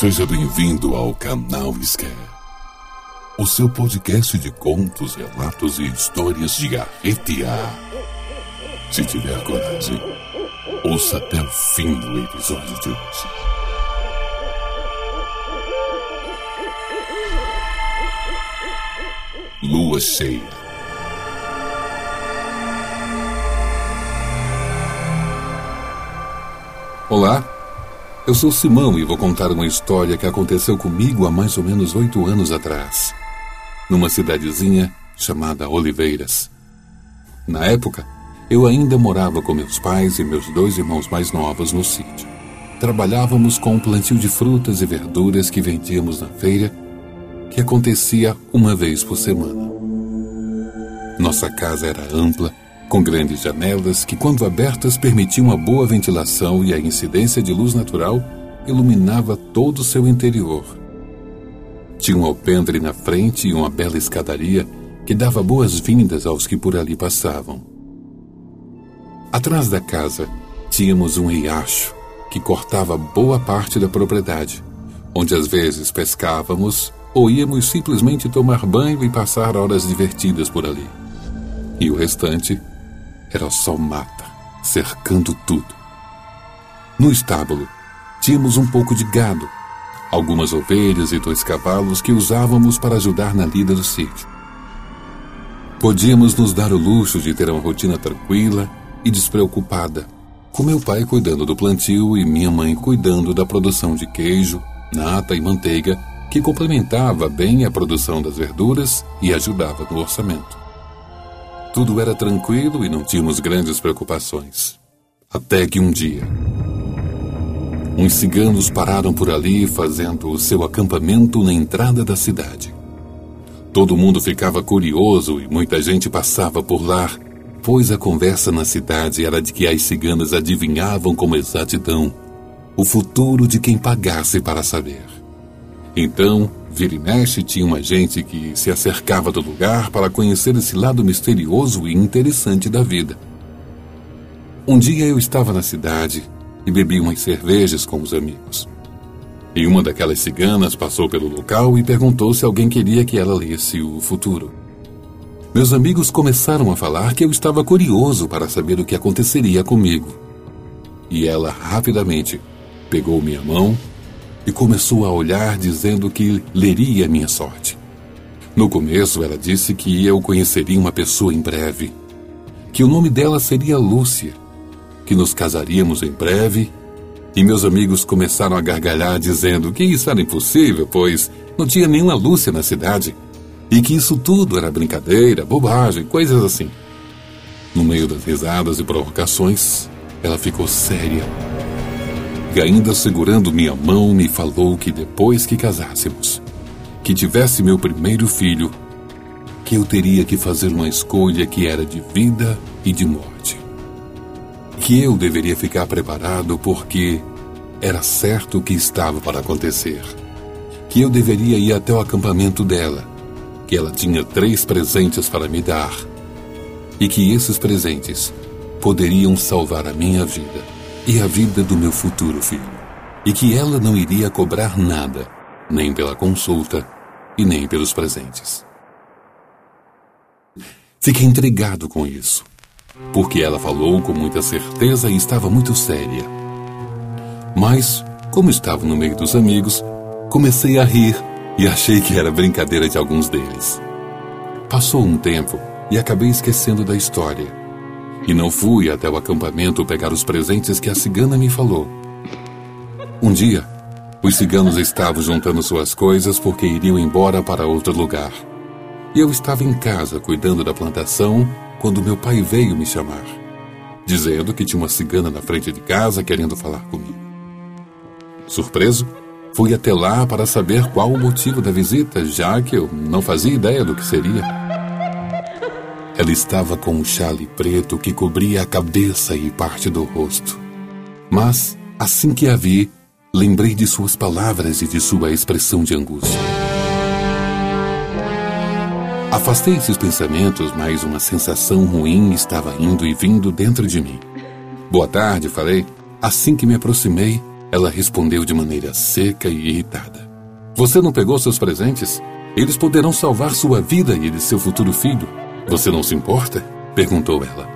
Seja bem-vindo ao canal Scare, o seu podcast de contos, relatos e histórias de arrepiar. Se tiver coragem, ouça até o fim do episódio de hoje. Lua cheia. Olá, eu sou Simão e vou contar uma história que aconteceu comigo há mais ou menos oito anos atrás, numa cidadezinha chamada Oliveiras. Na época, eu ainda morava com meus pais e meus dois irmãos mais novos no sítio. Trabalhávamos com um plantio de frutas e verduras que vendíamos na feira, que acontecia uma vez por semana. Nossa casa era ampla com grandes janelas que, quando abertas, permitiam uma boa ventilação e a incidência de luz natural iluminava todo o seu interior. Tinha um alpendre na frente e uma bela escadaria que dava boas-vindas aos que por ali passavam. Atrás da casa, tínhamos um riacho que cortava boa parte da propriedade, onde às vezes pescávamos ou íamos simplesmente tomar banho e passar horas divertidas por ali. E o restante era só mata, cercando tudo. No estábulo, tínhamos um pouco de gado, algumas ovelhas e dois cavalos que usávamos para ajudar na lida do sítio. Podíamos nos dar o luxo de ter uma rotina tranquila e despreocupada, com meu pai cuidando do plantio e minha mãe cuidando da produção de queijo, nata e manteiga, que complementava bem a produção das verduras e ajudava no orçamento. Tudo era tranquilo e não tínhamos grandes preocupações. Até que um dia. Uns ciganos pararam por ali fazendo o seu acampamento na entrada da cidade. Todo mundo ficava curioso e muita gente passava por lá, pois a conversa na cidade era de que as ciganas adivinhavam com exatidão o futuro de quem pagasse para saber. Então, Vira tinha uma gente que se acercava do lugar para conhecer esse lado misterioso e interessante da vida. Um dia eu estava na cidade e bebi umas cervejas com os amigos. E uma daquelas ciganas passou pelo local e perguntou se alguém queria que ela lesse o futuro. Meus amigos começaram a falar que eu estava curioso para saber o que aconteceria comigo. E ela rapidamente pegou minha mão e começou a olhar dizendo que leria minha sorte. No começo, ela disse que eu conheceria uma pessoa em breve, que o nome dela seria Lúcia, que nos casaríamos em breve, e meus amigos começaram a gargalhar dizendo que isso era impossível, pois não tinha nenhuma Lúcia na cidade, e que isso tudo era brincadeira, bobagem, coisas assim. No meio das risadas e provocações, ela ficou séria e ainda segurando minha mão me falou que depois que casássemos, que tivesse meu primeiro filho, que eu teria que fazer uma escolha que era de vida e de morte. Que eu deveria ficar preparado porque era certo o que estava para acontecer. Que eu deveria ir até o acampamento dela, que ela tinha três presentes para me dar, e que esses presentes poderiam salvar a minha vida e a vida do meu futuro filho, e que ela não iria cobrar nada, nem pela consulta e nem pelos presentes. Fiquei intrigado com isso, porque ela falou com muita certeza e estava muito séria. Mas, como estava no meio dos amigos, comecei a rir e achei que era brincadeira de alguns deles. Passou um tempo e acabei esquecendo da história e não fui até o acampamento pegar os presentes que a cigana me falou. Um dia, os ciganos estavam juntando suas coisas porque iriam embora para outro lugar. E eu estava em casa cuidando da plantação quando meu pai veio me chamar, dizendo que tinha uma cigana na frente de casa querendo falar comigo. Surpreso, fui até lá para saber qual o motivo da visita, já que eu não fazia ideia do que seria. Ela estava com um chale preto que cobria a cabeça e parte do rosto. Mas, assim que a vi, lembrei de suas palavras e de sua expressão de angústia. Afastei esses pensamentos, mas uma sensação ruim estava indo e vindo dentro de mim. Boa tarde, falei. Assim que me aproximei, Ela respondeu de maneira seca e irritada. Você não pegou seus presentes? Eles poderão salvar sua vida e de seu futuro filho. Você não se importa? perguntou ela.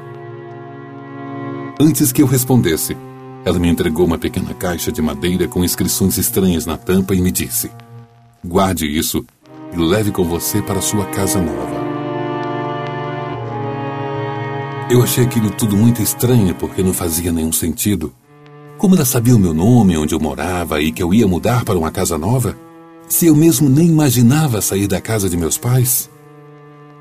Antes que eu respondesse, ela me entregou uma pequena caixa de madeira com inscrições estranhas na tampa e me disse: Guarde isso e leve com você para sua casa nova. Eu achei aquilo tudo muito estranho porque não fazia nenhum sentido. Como ela sabia o meu nome, onde eu morava e que eu ia mudar para uma casa nova? Se eu mesmo nem imaginava sair da casa de meus pais?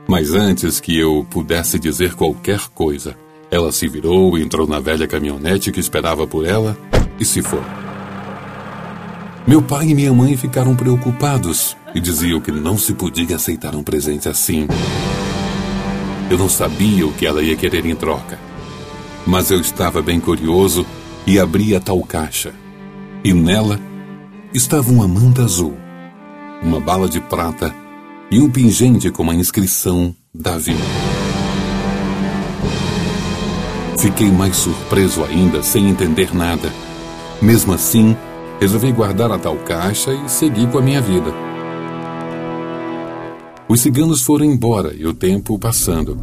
Mas antes que eu pudesse dizer qualquer coisa, ela se virou, entrou na velha caminhonete que esperava por ela e se foi. Meu pai e minha mãe ficaram preocupados e diziam que não se podia aceitar um presente assim. Eu não sabia o que ela ia querer em troca. Mas eu estava bem curioso e abri a tal caixa. E nela estava uma manta azul, uma bala de prata e um pingente com uma inscrição Davi. Fiquei mais surpreso ainda, sem entender nada. Mesmo assim, resolvi guardar a tal caixa e seguir com a minha vida. Os ciganos foram embora e o tempo passando.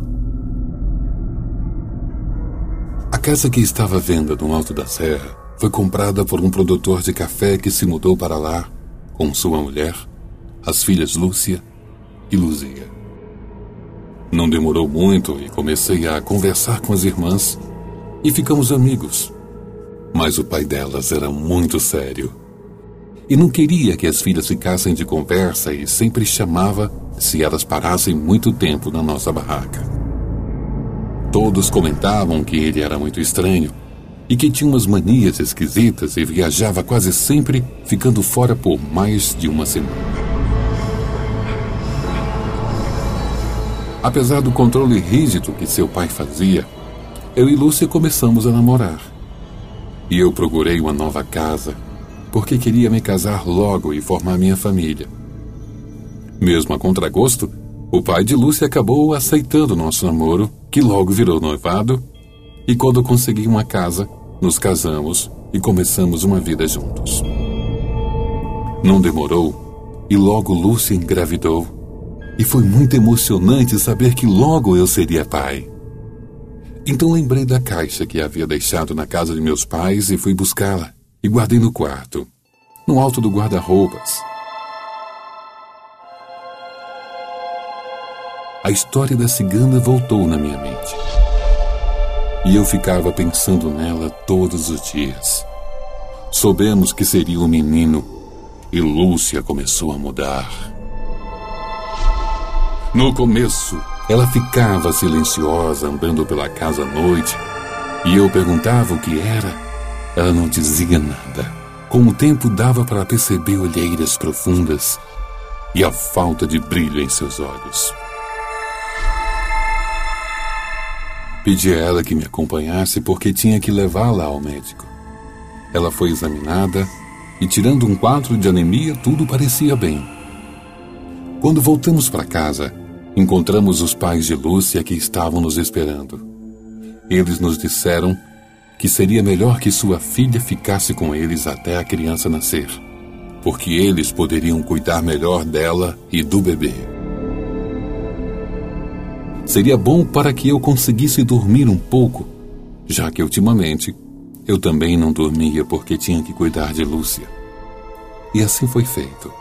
A casa que estava à venda no alto da serra foi comprada por um produtor de café que se mudou para lá com sua mulher, as filhas Lúcia e Luzia. Não demorou muito e comecei a conversar com as irmãs e ficamos amigos. Mas o pai delas era muito sério e não queria que as filhas ficassem de conversa e sempre chamava se elas parassem muito tempo na nossa barraca. Todos comentavam que ele era muito estranho e que tinha umas manias esquisitas e viajava quase sempre, ficando fora por mais de uma semana. Apesar do controle rígido que seu pai fazia, eu e Lúcia começamos a namorar. E eu procurei uma nova casa porque queria me casar logo e formar minha família. Mesmo a contragosto, o pai de Lúcia acabou aceitando nosso namoro, que logo virou noivado, e quando consegui uma casa, nos casamos e começamos uma vida juntos. Não demorou e logo Lúcia engravidou, e foi muito emocionante saber que logo eu seria pai. Então lembrei da caixa que havia deixado na casa de meus pais e fui buscá-la e guardei no quarto, no alto do guarda-roupas. A história da cigana voltou na minha mente. E eu ficava pensando nela todos os dias. Soubemos que seria um menino e Lúcia começou a mudar. No começo, ela ficava silenciosa andando pela casa à noite e eu perguntava o que era ela não dizia nada. Com o tempo dava para perceber olheiras profundas e a falta de brilho em seus olhos. Pedi a ela que me acompanhasse porque tinha que levá-la ao médico. Ela foi examinada e, tirando um quadro de anemia, tudo parecia bem. Quando voltamos para casa, encontramos os pais de Lúcia que estavam nos esperando. Eles nos disseram que seria melhor que sua filha ficasse com eles até a criança nascer, porque eles poderiam cuidar melhor dela e do bebê. Seria bom para que eu conseguisse dormir um pouco, já que ultimamente eu também não dormia porque tinha que cuidar de Lúcia. E assim foi feito.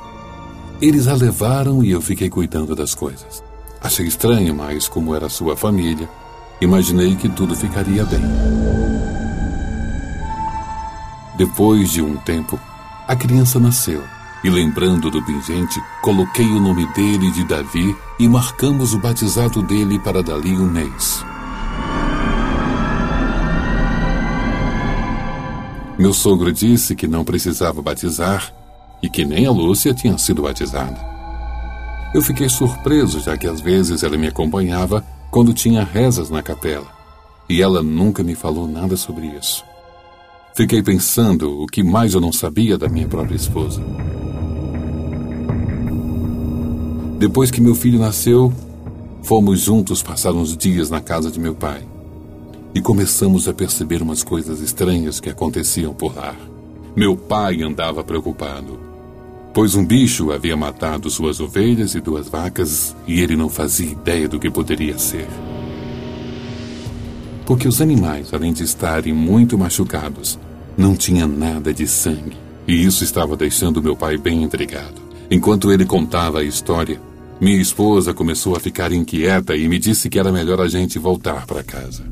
Eles a levaram e eu fiquei cuidando das coisas. Achei estranho, mas como era sua família, imaginei que tudo ficaria bem. Depois de um tempo, a criança nasceu. E lembrando do pingente, coloquei o nome dele de Davi e marcamos o batizado dele para dali um mês. Meu sogro disse que não precisava batizar e que nem a Lúcia tinha sido batizada. Eu fiquei surpreso, já que às vezes ela me acompanhava quando tinha rezas na capela, e ela nunca me falou nada sobre isso. Fiquei pensando o que mais eu não sabia da minha própria esposa. Depois que meu filho nasceu, fomos juntos passar uns dias na casa de meu pai. E começamos a perceber umas coisas estranhas que aconteciam por lá. meu pai andava preocupado, pois um bicho havia matado suas ovelhas e duas vacas e ele não fazia ideia do que poderia ser. Porque os animais, além de estarem muito machucados, não tinham nada de sangue, e isso estava deixando meu pai bem intrigado. Enquanto ele contava a história, minha esposa começou a ficar inquieta e me disse que era melhor a gente voltar para casa.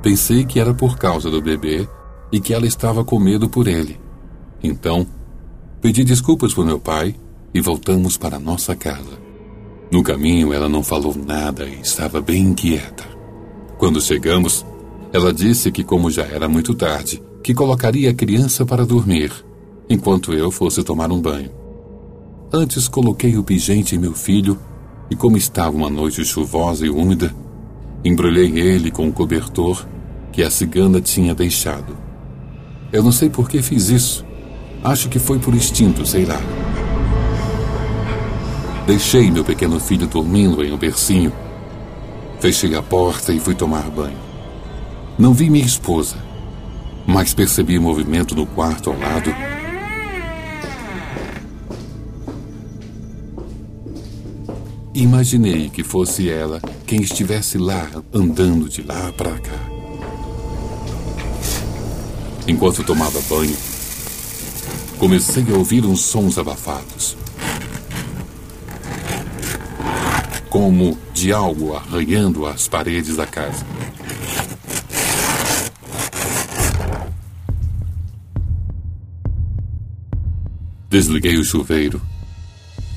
Pensei que era por causa do bebê e que ela estava com medo por ele. Então, pedi desculpas por meu pai e voltamos para nossa casa. No caminho, ela não falou nada e estava bem inquieta. Quando chegamos, ela disse que, como já era muito tarde, que colocaria a criança para dormir, enquanto eu fosse tomar um banho. Antes coloquei o pingente em meu filho e, como estava uma noite chuvosa e úmida, embrulhei ele com o cobertor que a cigana tinha deixado. Eu não sei por que fiz isso. Acho que foi por instinto, sei lá. Deixei meu pequeno filho dormindo em um bercinho. Fechei a porta e fui tomar banho. Não vi minha esposa, mas percebi movimento no quarto ao lado. Imaginei que fosse ela quem estivesse lá andando de lá para cá. Enquanto tomava banho, comecei a ouvir uns sons abafados. Como de algo arranhando as paredes da casa. Desliguei o chuveiro,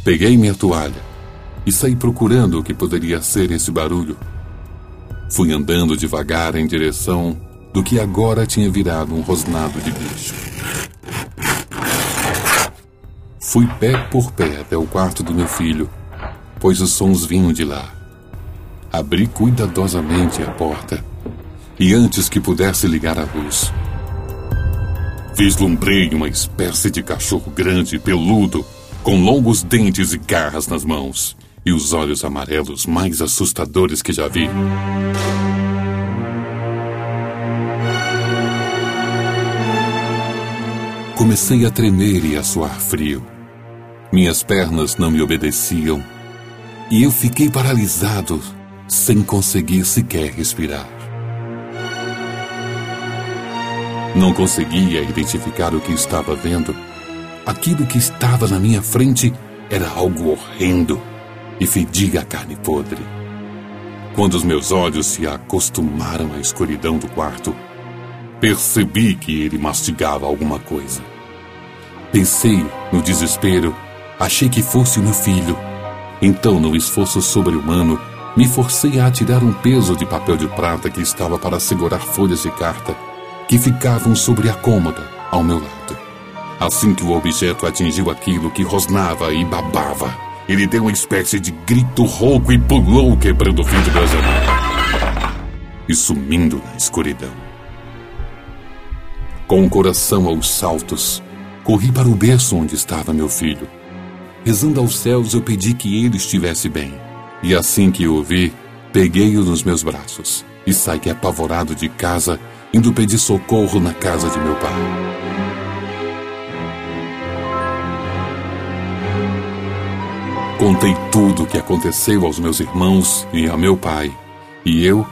peguei minha toalha e saí procurando o que poderia ser esse barulho. Fui andando devagar em direção do que agora tinha virado um rosnado de bicho. Fui pé por pé até o quarto do meu filho, pois os sons vinham de lá. Abri cuidadosamente a porta e antes que pudesse ligar a luz, vislumbrei uma espécie de cachorro grande e peludo, com longos dentes e garras nas mãos e os olhos amarelos mais assustadores que já vi. Comecei a tremer e a suar frio. Minhas pernas não me obedeciam e eu fiquei paralisado, sem conseguir sequer respirar. Não conseguia identificar o que estava vendo. Aquilo que estava na minha frente era algo horrendo e fedia a carne podre. Quando os meus olhos se acostumaram à escuridão do quarto, Percebi que ele mastigava alguma coisa. Pensei, no desespero, achei que fosse meu filho. Então, no esforço sobre-humano, me forcei a atirar um peso de papel de prata que estava para segurar folhas de carta que ficavam sobre a cômoda ao meu lado. Assim que o objeto atingiu aquilo que rosnava e babava, ele deu uma espécie de grito rouco e pulou, quebrando o vidro da janela e sumindo na escuridão. Com o coração aos saltos, corri para o berço onde estava meu filho. Rezando aos céus, eu pedi que ele estivesse bem. E assim que o vi, peguei-o nos meus braços e saí apavorado de casa, indo pedir socorro na casa de meu pai. Contei tudo o que aconteceu aos meus irmãos e a meu pai. E eu,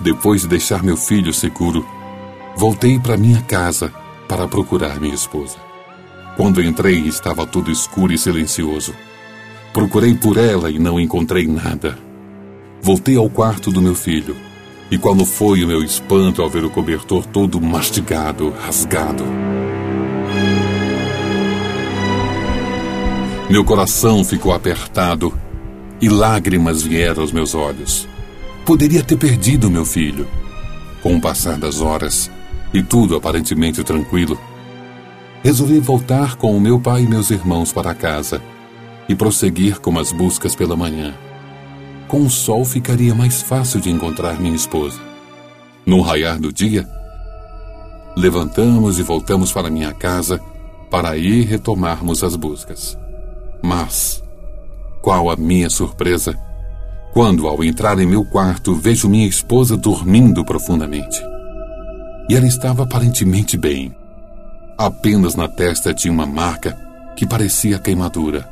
depois de deixar meu filho seguro, Voltei para minha casa para procurar minha esposa. Quando entrei, estava tudo escuro e silencioso. Procurei por ela e não encontrei nada. Voltei ao quarto do meu filho. E quando foi o meu espanto ao ver o cobertor todo mastigado, rasgado. Meu coração ficou apertado e lágrimas vieram aos meus olhos. Poderia ter perdido meu filho. Com o passar das horas, e tudo aparentemente tranquilo, resolvi voltar com o meu pai e meus irmãos para casa e prosseguir com as buscas pela manhã. Com o sol ficaria mais fácil de encontrar minha esposa. No raiar do dia, levantamos e voltamos para minha casa para ir retomarmos as buscas. Mas, qual a minha surpresa, quando ao entrar em meu quarto vejo minha esposa dormindo profundamente. e ela estava aparentemente bem. Apenas na testa tinha uma marca que parecia queimadura.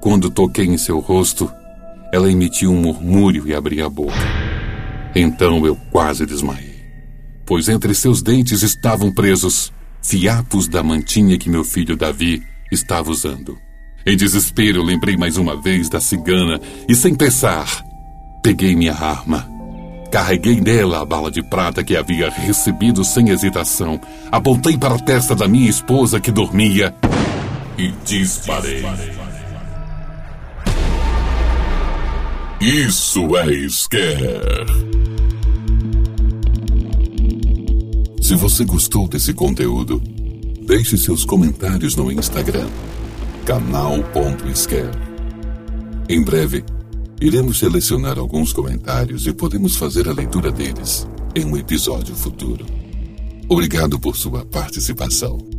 Quando toquei em seu rosto, ela emitiu um murmúrio e abria a boca. Então eu quase desmaiei, pois entre seus dentes estavam presos fiapos da mantinha que meu filho Davi estava usando. Em desespero, lembrei mais uma vez da cigana e, sem pensar, peguei minha arma. Carreguei nela a bala de prata que havia recebido sem hesitação. Apontei para a testa da minha esposa que dormia e disparei. Isso é Scare. Se você gostou desse conteúdo, deixe seus comentários no Instagram, canal.scare. Em breve, iremos selecionar alguns comentários e podemos fazer a leitura deles em um episódio futuro. Obrigado por sua participação.